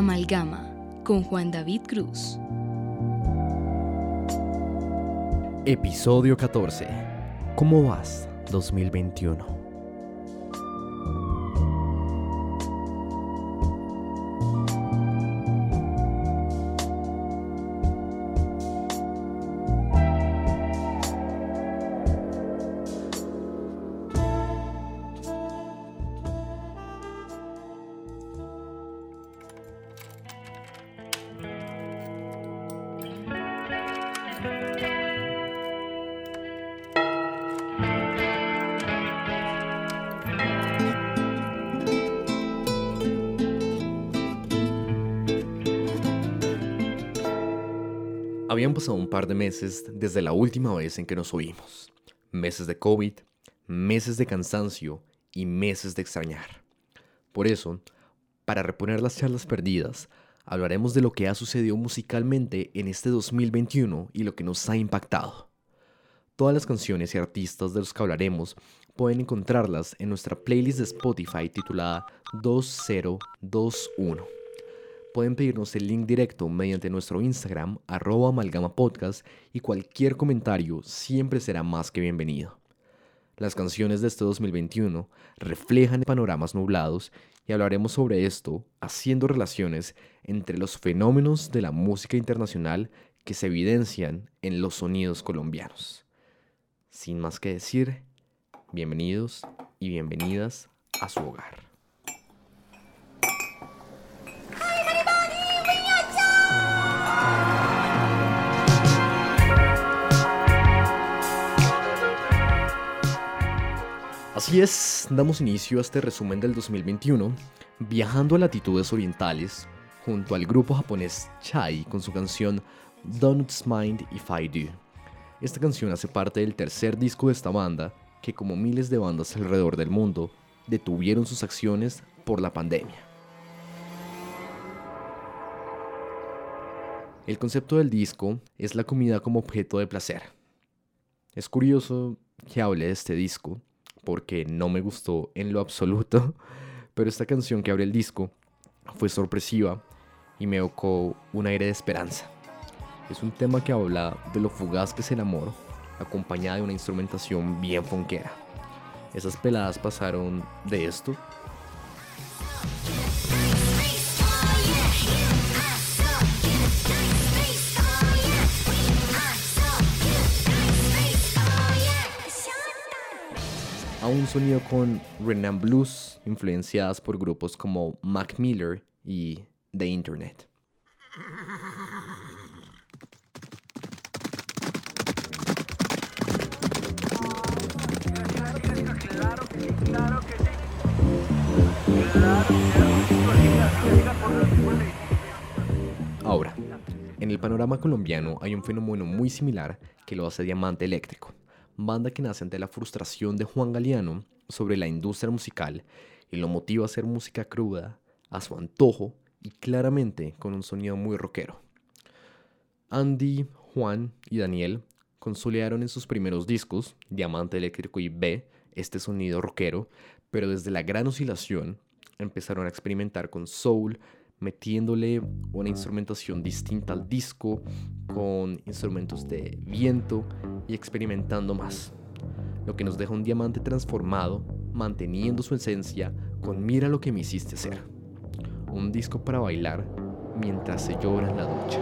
Amalgama con Juan David Cruz. Episodio 14. ¿Cómo vas 2021? Habían pasado un par de meses desde la última vez en que nos oímos. Meses de COVID, meses de cansancio y meses de extrañar. Por eso, para reponer las charlas perdidas, hablaremos de lo que ha sucedido musicalmente en este 2021 y lo que nos ha impactado. Todas las canciones y artistas de los que hablaremos pueden encontrarlas en nuestra playlist de Spotify titulada 2021 pueden pedirnos el link directo mediante nuestro Instagram, arroba amalgamapodcast, y cualquier comentario siempre será más que bienvenido. Las canciones de este 2021 reflejan panoramas nublados y hablaremos sobre esto haciendo relaciones entre los fenómenos de la música internacional que se evidencian en los sonidos colombianos. Sin más que decir, bienvenidos y bienvenidas a su hogar. Así es, damos inicio a este resumen del 2021, viajando a latitudes orientales, junto al grupo japonés Chai con su canción Donuts Mind If I Do. Esta canción hace parte del tercer disco de esta banda, que como miles de bandas alrededor del mundo, detuvieron sus acciones por la pandemia. El concepto del disco es la comida como objeto de placer. Es curioso que hable de este disco, porque no me gustó en lo absoluto, pero esta canción que abre el disco fue sorpresiva y me evocó un aire de esperanza. Es un tema que habla de lo fugaz que es el amor, acompañada de una instrumentación bien fonquera. Esas peladas pasaron de esto un sonido con Renan Blues, influenciadas por grupos como Mac Miller y The Internet. Ahora, en el panorama colombiano hay un fenómeno muy similar que lo hace diamante eléctrico banda que nace ante la frustración de Juan Galeano sobre la industria musical y lo motiva a hacer música cruda, a su antojo y claramente con un sonido muy rockero. Andy, Juan y Daniel consolidaron en sus primeros discos, Diamante Eléctrico y B, este sonido rockero, pero desde la gran oscilación empezaron a experimentar con soul, metiéndole una instrumentación distinta al disco, con instrumentos de viento y experimentando más. Lo que nos deja un diamante transformado, manteniendo su esencia con Mira lo que me hiciste ser. Un disco para bailar mientras se llora en la ducha.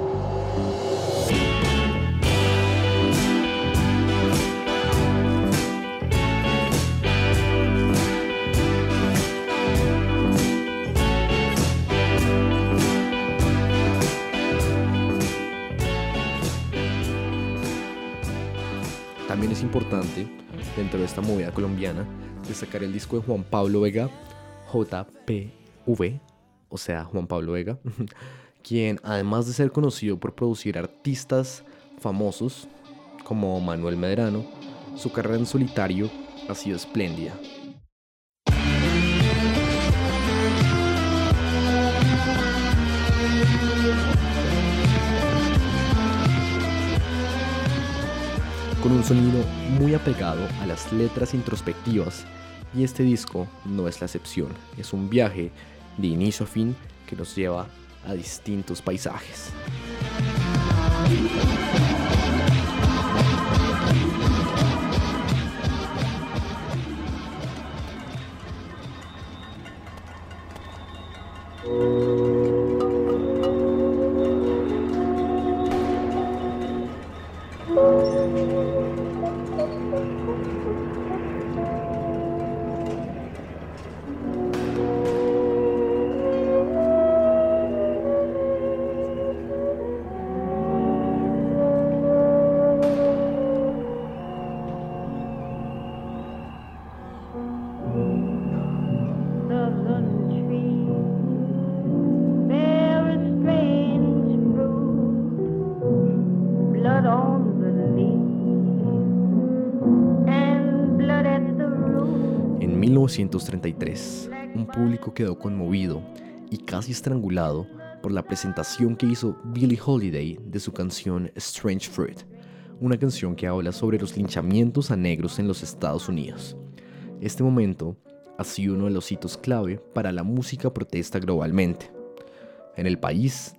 Es importante, dentro de esta movida colombiana, destacar el disco de Juan Pablo Vega, JPV, o sea, Juan Pablo Vega, quien además de ser conocido por producir artistas famosos como Manuel Medrano, su carrera en solitario ha sido espléndida. Con un sonido muy apegado a las letras introspectivas y este disco no es la excepción, es un viaje de inicio a fin que nos lleva a distintos paisajes. 1933, un público quedó conmovido y casi estrangulado por la presentación que hizo Billie Holiday de su canción Strange Fruit, una canción que habla sobre los linchamientos a negros en los Estados Unidos. Este momento ha sido uno de los hitos clave para la música protesta globalmente. En el país,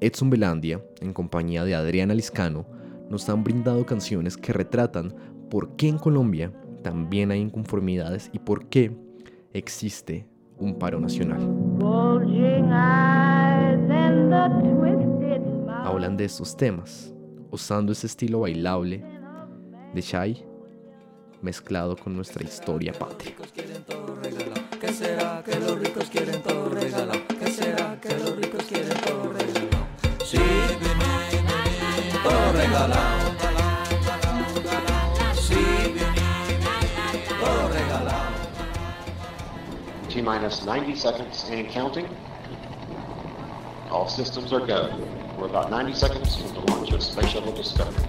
Edson Belandia, en compañía de Adriana Liscano, nos han brindado canciones que retratan por qué en Colombia también hay inconformidades y por qué existe un paro nacional. Hablan de estos temas, usando ese estilo bailable de Shai mezclado con nuestra historia patria. ¿Qué será que los ricos quieren todo regalado? Minus 90 seconds and counting. All systems are go. We're about 90 seconds from the launch of Space Shuttle Discovery.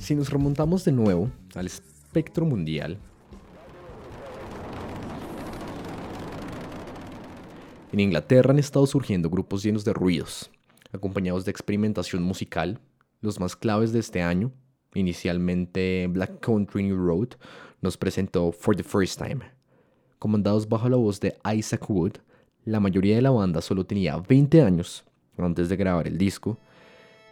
Si nos remontamos de nuevo al espectro mundial, en Inglaterra han estado surgiendo grupos llenos de ruidos, acompañados de experimentación musical. Los más claves de este año, inicialmente Black Country New Road, nos presentó For the First Time. Comandados bajo la voz de Isaac Wood, la mayoría de la banda solo tenía 20 años antes de grabar el disco,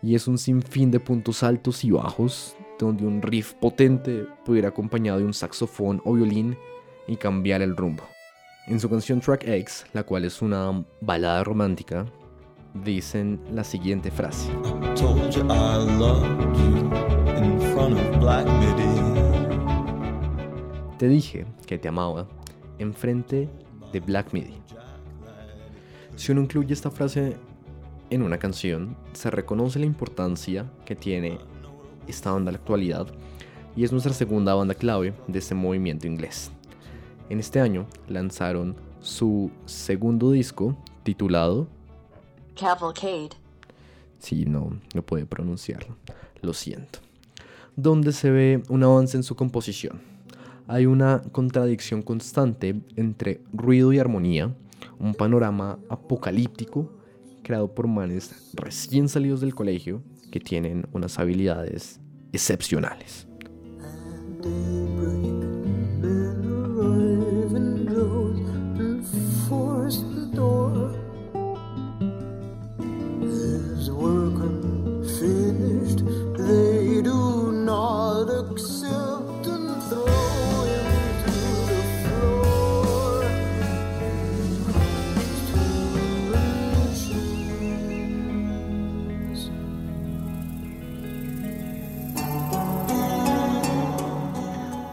y es un sinfín de puntos altos y bajos donde un riff potente pudiera acompañado de un saxofón o violín y cambiar el rumbo. En su canción Track X, la cual es una balada romántica, dicen la siguiente frase. Te dije que te amaba en frente de Black Midi. Si uno incluye esta frase en una canción, se reconoce la importancia que tiene esta banda en la actualidad y es nuestra segunda banda clave de este movimiento inglés. En este año lanzaron su segundo disco titulado Cavalcade. Sí, no, no puede pronunciarlo, lo siento. Donde se ve un avance en su composición. Hay una contradicción constante entre ruido y armonía, un panorama apocalíptico creado por manes recién salidos del colegio que tienen unas habilidades excepcionales.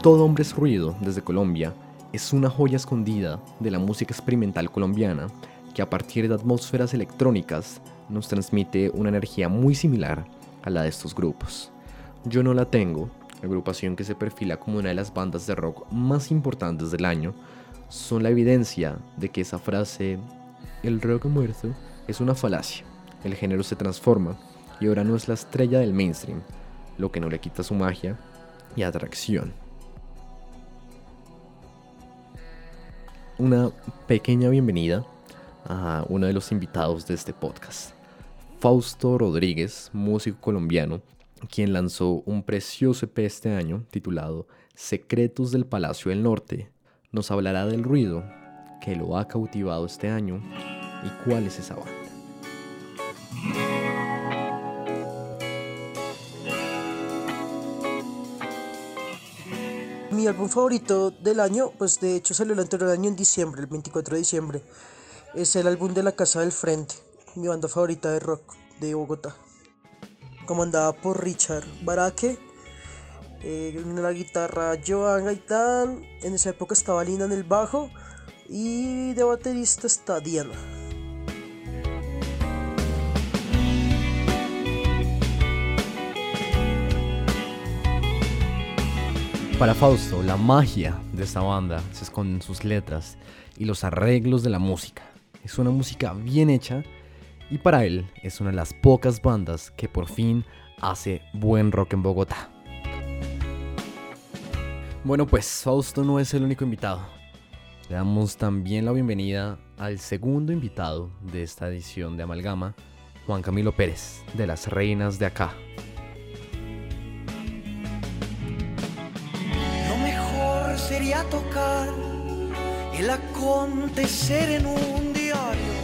Todo Hombre es Ruido, desde Colombia, es una joya escondida de la música experimental colombiana que a partir de atmósferas electrónicas nos transmite una energía muy similar a la de estos grupos. Yo no la tengo, agrupación que se perfila como una de las bandas de rock más importantes del año, son la evidencia de que esa frase, el rock muerto, es una falacia. El género se transforma y ahora no es la estrella del mainstream, lo que no le quita su magia y atracción. Una pequeña bienvenida a uno de los invitados de este podcast. Fausto Rodríguez, músico colombiano, quien lanzó un precioso EP este año titulado Secretos del Palacio del Norte. Nos hablará del ruido que lo ha cautivado este año y cuál es esa banda. Mi álbum favorito del año, pues de hecho salió el anterior año en diciembre, el 24 de diciembre. Es el álbum de La Casa del Frente, mi banda favorita de rock de Bogotá. Comandada por Richard Baraque, eh, en la guitarra Joan Gaitán, en esa época estaba Lina en el bajo y de baterista está Diana. Para Fausto, la magia de esta banda se esconde en sus letras y los arreglos de la música. Es una música bien hecha y para él es una de las pocas bandas que por fin hace buen rock en Bogotá. Bueno, pues Fausto no es el único invitado. Le damos también la bienvenida al segundo invitado de esta edición de Amalgama, Juan Camilo Pérez, de las Reinas de Acá. Sería tocar el acontecer en un diario.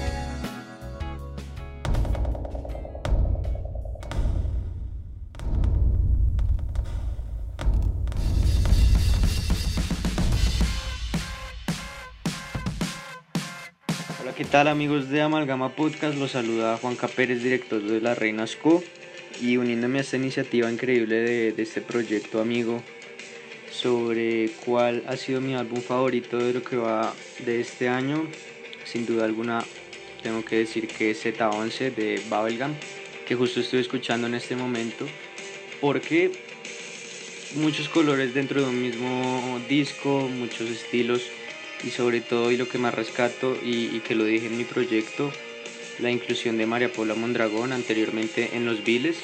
Hola, ¿qué tal amigos de Amalgama Podcast? Los saluda Juan Pérez, director de La Reinas Co. Y uniéndome a esta iniciativa increíble de este proyecto amigo sobre cuál ha sido mi álbum favorito de lo que va de este año, sin duda alguna tengo que decir que es Z11 de Bubblegum, que justo estoy escuchando en este momento, porque muchos colores dentro de un mismo disco, muchos estilos y sobre todo y lo que más rescato y, y que lo dije en mi proyecto, la inclusión de María Paula Mondragón anteriormente en Los Viles,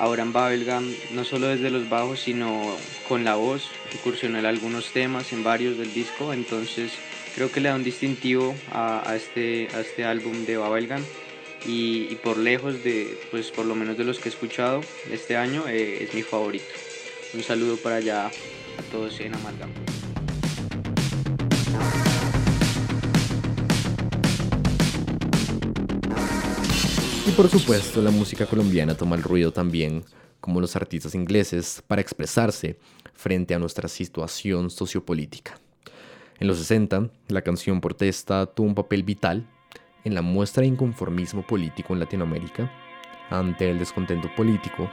en Bubblegum, no solo desde los bajos sino con la voz, incursionó en algunos temas, en varios del disco, entonces creo que le da un distintivo a, a este, a este álbum de Bubblegum y, y, por lejos de, pues por lo menos de los que he escuchado este año, eh, es mi favorito. Un saludo para allá a todos en Amalgam. Y por supuesto, la música colombiana toma el ruido también, como los artistas ingleses, para expresarse frente a nuestra situación sociopolítica. En los 60, la canción protesta tuvo un papel vital en la muestra de inconformismo político en Latinoamérica. Ante el descontento político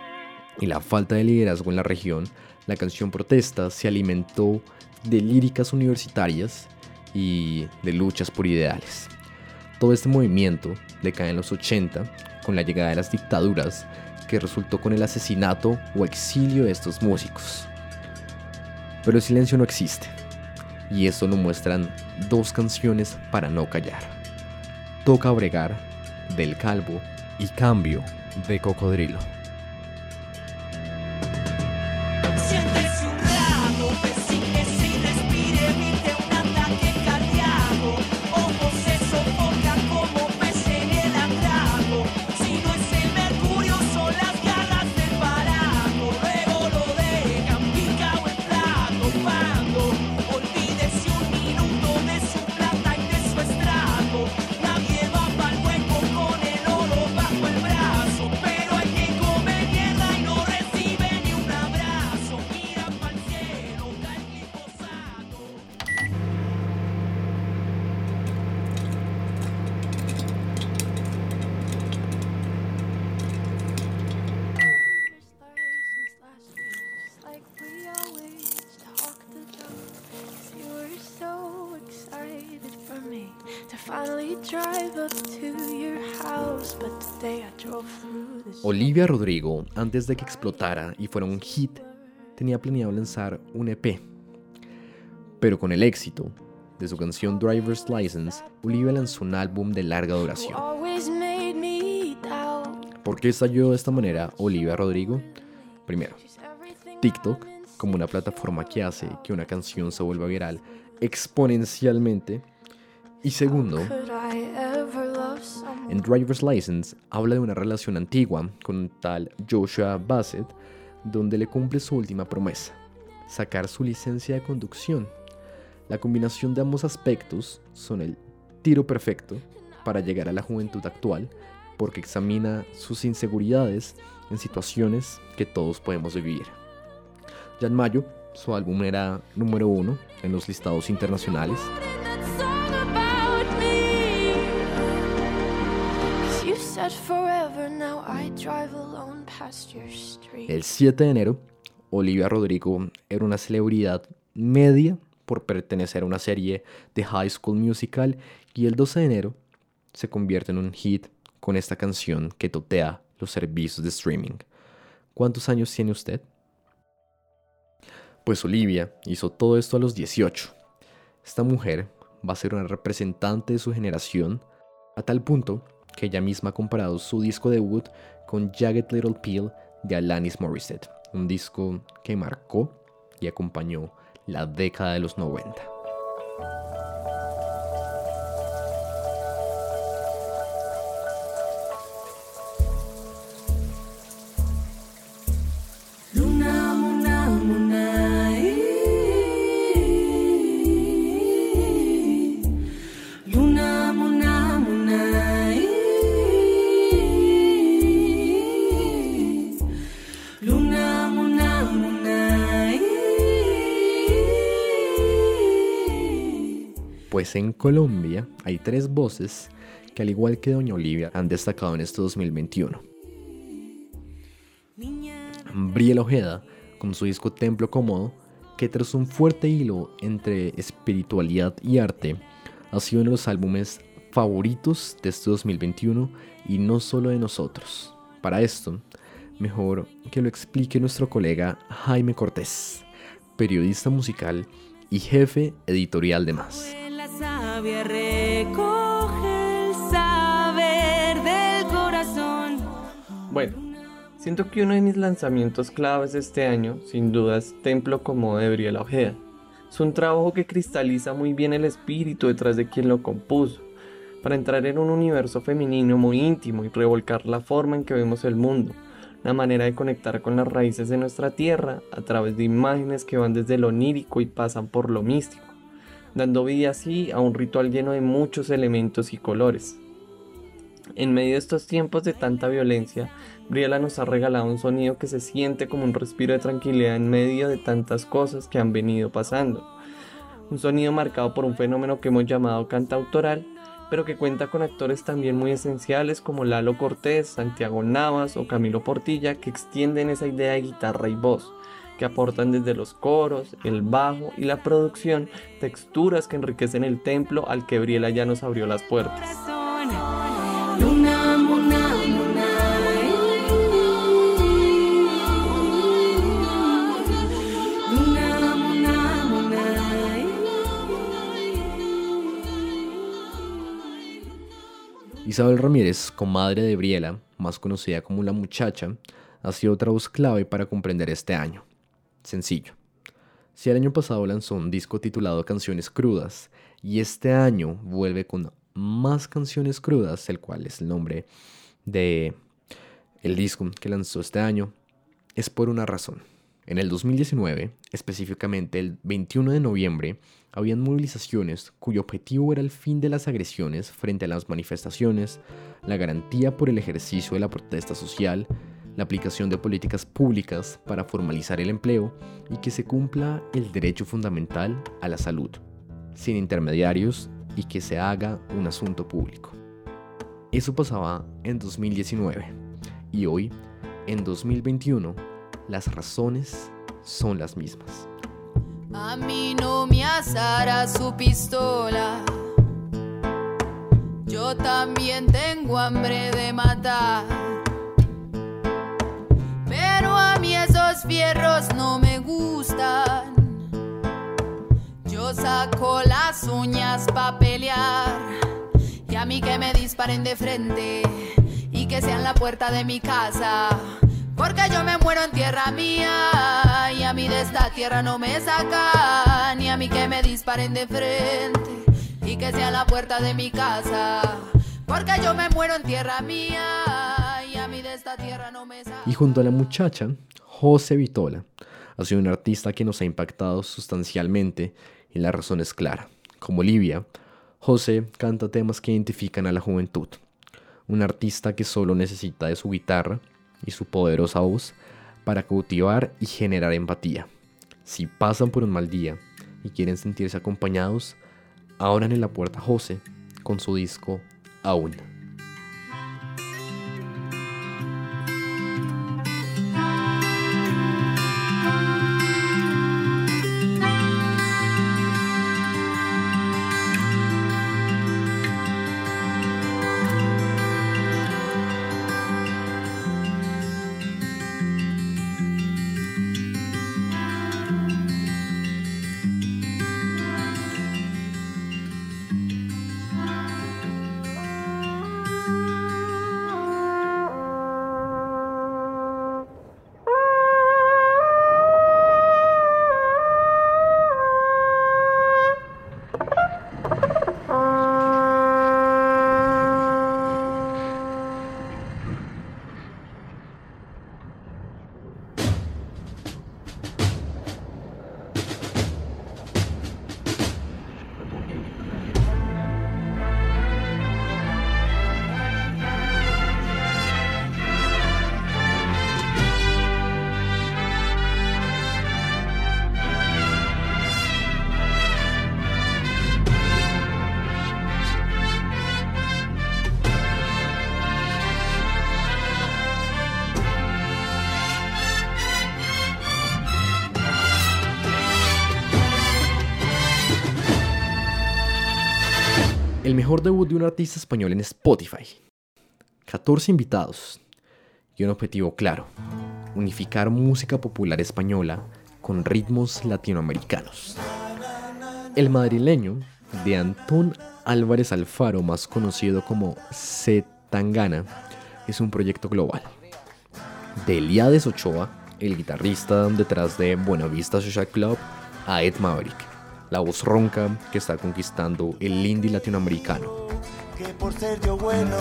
y la falta de liderazgo en la región, la canción protesta se alimentó de líricas universitarias y de luchas por ideales. Todo este movimiento decae en los 80 con la llegada de las dictaduras que resultó con el asesinato o exilio de estos músicos. Pero el silencio no existe, y eso lo muestran dos canciones para no callar. Toca bregar del calvo y cambio de cocodrilo. Olivia Rodrigo, antes de que explotara y fuera un hit, tenía planeado lanzar un EP. Pero con el éxito de su canción Driver's License, Olivia lanzó un álbum de larga duración. ¿Por qué estalló de esta manera Olivia Rodrigo? Primero, TikTok como una plataforma que hace que una canción se vuelva viral exponencialmente. Y segundo, En Driver's License habla de una relación antigua con un tal Joshua Bassett, donde le cumple su última promesa, sacar su licencia de conducción. La combinación de ambos aspectos son el tiro perfecto para llegar a la juventud actual, porque examina sus inseguridades en situaciones que todos podemos vivir. Ya en mayo, su álbum era número uno en los listados internacionales. El 7 de enero, Olivia Rodrigo era una celebridad media por pertenecer a una serie de High School Musical y el 12 de enero se convierte en un hit con esta canción que totea los servicios de streaming. ¿Cuántos años tiene usted? Pues Olivia hizo todo esto a los 18. Esta mujer va a ser una representante de su generación a tal punto que ella misma ha comparado su disco debut con Jagged Little Pill de Alanis Morissette, un disco que marcó y acompañó la década de los 90. Pues en Colombia hay tres voces que al igual que Doña Olivia han destacado en este 2021. Briela Ojeda, con su disco Templo Cómodo, que tras un fuerte hilo entre espiritualidad y arte, ha sido uno de los álbumes favoritos de este 2021 y no solo de nosotros. Para esto, mejor que lo explique nuestro colega Jaime Cortés, periodista musical y jefe editorial de Más. Recoge el saber del corazón. Bueno, siento que uno de mis lanzamientos claves este año, sin duda, es Templo como de Briela Ojeda. Es un trabajo que cristaliza muy bien el espíritu detrás de quien lo compuso, para entrar en un universo femenino muy íntimo y revolcar la forma en que vemos el mundo, una manera de conectar con las raíces de nuestra tierra a través de imágenes que van desde lo onírico y pasan por lo místico, dando vida así a un ritual lleno de muchos elementos y colores. En medio de estos tiempos de tanta violencia, Briela nos ha regalado un sonido que se siente como un respiro de tranquilidad en medio de tantas cosas que han venido pasando. Un sonido marcado por un fenómeno que hemos llamado cantautoral, pero que cuenta con actores también muy esenciales como Lalo Cortés, Santiago Navas o Camilo Portilla que extienden esa idea de guitarra y voz, que aportan desde los coros, el bajo y la producción texturas que enriquecen el templo al que Briela ya nos abrió las puertas. Isabel Ramírez, comadre de Briela, más conocida como La Muchacha, ha sido otra voz clave para comprender este año. Sencillo. Si el año pasado lanzó un disco titulado Canciones Crudas y este año vuelve con más canciones crudas, el cual es el nombre de el disco que lanzó este año, es por una razón. En el 2019, específicamente el 21 de noviembre, habían movilizaciones cuyo objetivo era el fin de las agresiones frente a las manifestaciones, la garantía por el ejercicio de la protesta social, la aplicación de políticas públicas para formalizar el empleo y que se cumpla el derecho fundamental a la salud, sin intermediarios y que se haga un asunto público. Eso pasaba en 2019 y hoy, en 2021, las razones son las mismas. A mí no me asará su pistola. Yo también tengo hambre de matar. Fierros no me gustan. Yo saco las uñas pa' pelear. Y a mí que me disparen de frente. Y que sean la puerta de mi casa. Porque yo me muero en tierra mía. Y a mí de esta tierra no me sacan. Y a mí que me disparen de frente. Y que sea la puerta de mi casa. Porque yo me muero en tierra mía y a mí de esta tierra no me sabe. Y junto a la muchacha, José Vitola, ha sido un artista que nos ha impactado sustancialmente y la razón es clara. Como Olivia, José canta temas que identifican a la juventud. Un artista que solo necesita de su guitarra y su poderosa voz para cautivar y generar empatía. Si pasan por un mal día y quieren sentirse acompañados, abran en la puerta José con su disco Aún. El mejor debut de un artista español en Spotify. 14 invitados y un objetivo claro. Unificar música popular española con ritmos latinoamericanos. El madrileño de Antón Álvarez Alfaro, más conocido como C. Tangana, es un proyecto global. De Eliades Ochoa, el guitarrista detrás de Buenavista Social Club, a Ed Maverick, la voz ronca que está conquistando el indie latinoamericano. que por ser yo bueno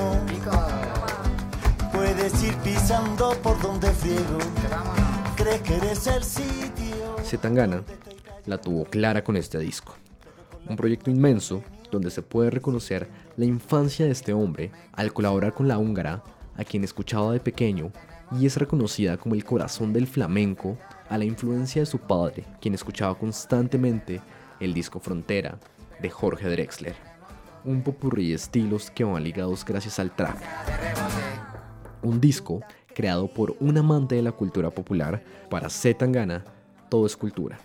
puedes ir pisando por donde friego. Crees que eres el sitio. Zetangana la tuvo clara con este disco. Un proyecto inmenso donde se puede reconocer la infancia de este hombre al colaborar con la húngara, a quien escuchaba de pequeño y es reconocida como el corazón del flamenco a la influencia de su padre, quien escuchaba constantemente el disco Frontera de Jorge Drexler. Un popurrí de estilos que van ligados gracias al trap. Un disco creado por un amante de la cultura popular para Z Tangana, todo es cultura.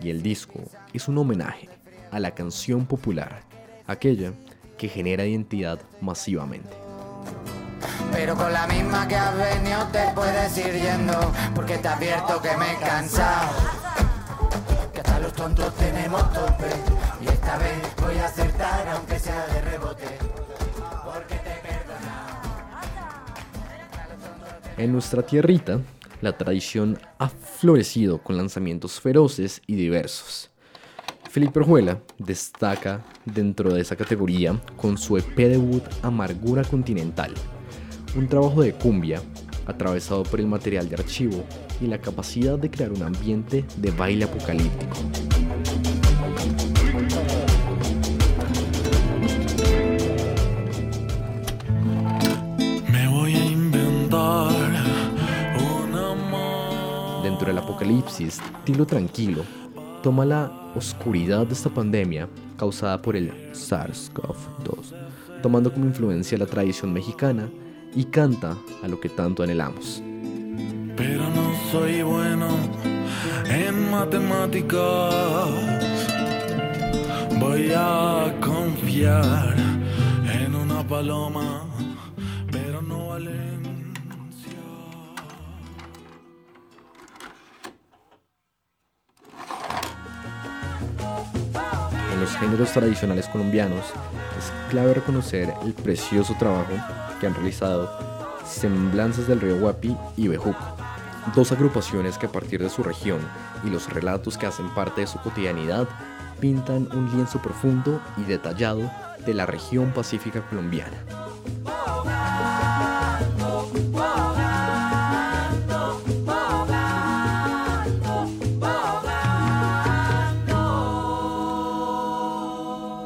Y el disco es un homenaje a la canción popular, aquella que genera identidad masivamente. Pero con la misma que has venido te puedes ir yendo Porque te advierto que me he cansado En nuestra tierrita, la tradición ha florecido con lanzamientos feroces y diversos. Felipe Orjuela destaca dentro de esa categoría con su EP debut Amargura Continental, un trabajo de cumbia atravesado por el material de archivo y la capacidad de crear un ambiente de baile apocalíptico. Me voy a inventar un amor. Dentro del apocalipsis, Tilo Tranquilo toma la oscuridad de esta pandemia causada por el SARS-CoV-2, tomando como influencia la tradición mexicana y canta a lo que tanto anhelamos. Pero soy bueno en matemáticas. Voy a confiar en una paloma, pero no Valencia. En los géneros tradicionales colombianos es clave reconocer el precioso trabajo que han realizado Semblanzas del Río Guapi y Bejuco, dos agrupaciones que a partir de su región y los relatos que hacen parte de su cotidianidad pintan un lienzo profundo y detallado de la región pacífica colombiana.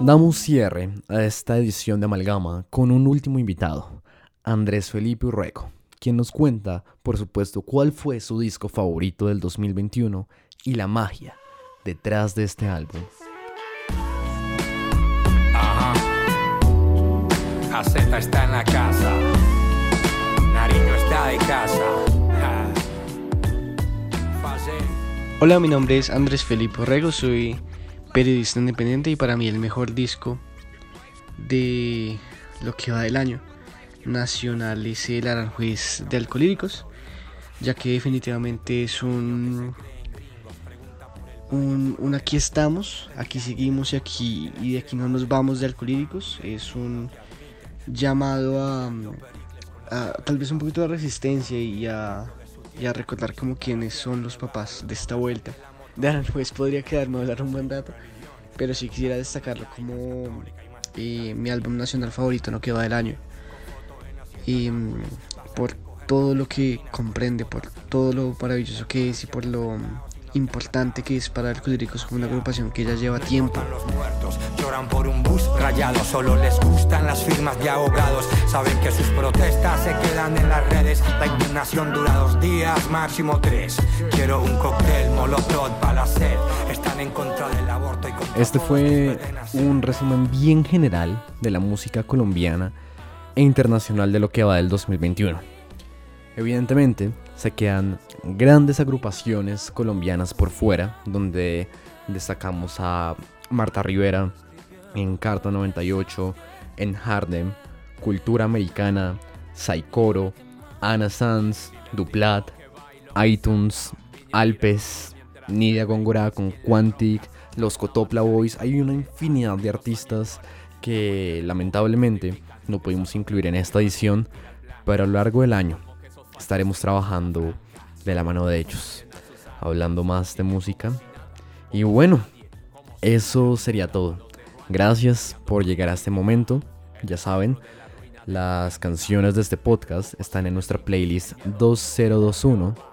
Damos cierre a esta edición de Amalgama con un último invitado, Andrés Felipe Urreco quien nos cuenta, por supuesto, cuál fue su disco favorito del 2021 y la magia detrás de este álbum. Aceta está en la casa. Nariño está de casa. Hola, mi nombre es Andrés Felipe Orrego, soy periodista independiente y para mí el mejor disco de lo que va del año nacional es el Aranjuez de Alcolíricos, ya que definitivamente es un, un, un aquí estamos, aquí seguimos y aquí y de aquí no nos vamos de Alcolíricos, es un llamado a, tal vez un poquito de resistencia y a, y a recordar como quiénes son los papás de esta vuelta. De Aranjuez podría quedarme a hablar un buen dato, pero sí quisiera destacarlo como eh, mi álbum nacional favorito, no que va del año. Y mm, por todo lo que comprende, por todo lo maravilloso que es y por lo importante que es para como una agrupación que ya lleva tiempo. Lloran por un bus rayado, solo les gustan las firmas de ahogados. Saben que sus protestas se quedan en las redes. La indignación dura dos días, máximo tres. Quiero un cóctel, molotov para la sed. Están en contra del aborto y contra Este fue un resumen bien general de la música colombiana e internacional de lo que va del 2021. Evidentemente, se quedan grandes agrupaciones colombianas por fuera, donde destacamos a Marta Rivera en Carta 98, en Harlem, Cultura Americana, Saikoro, Ana Sanz, Duplat, iTunes, Alpes, Nidia Góngora con Quantic, los Cotopla Boys. Hay una infinidad de artistas que lamentablemente no pudimos incluir en esta edición, pero a lo largo del año estaremos trabajando de la mano de ellos, hablando más de música. Y bueno, eso sería todo. Gracias por llegar a este momento. Ya saben, las canciones de este podcast están en nuestra playlist 2021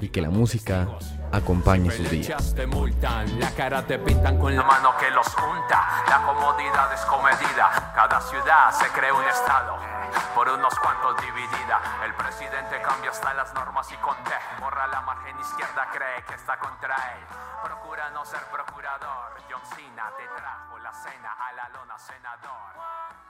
y que la música acompañe sus días. te multan, la cara te pintan con la mano que los junta. La comodidad es comedida, cada ciudad se crea un estado. Por unos cuantos dividida, el presidente cambia hasta las normas y con T. Borra la margen izquierda, cree que está contra él. Procura no ser procurador. John Cena te trajo la cena a la lona senador.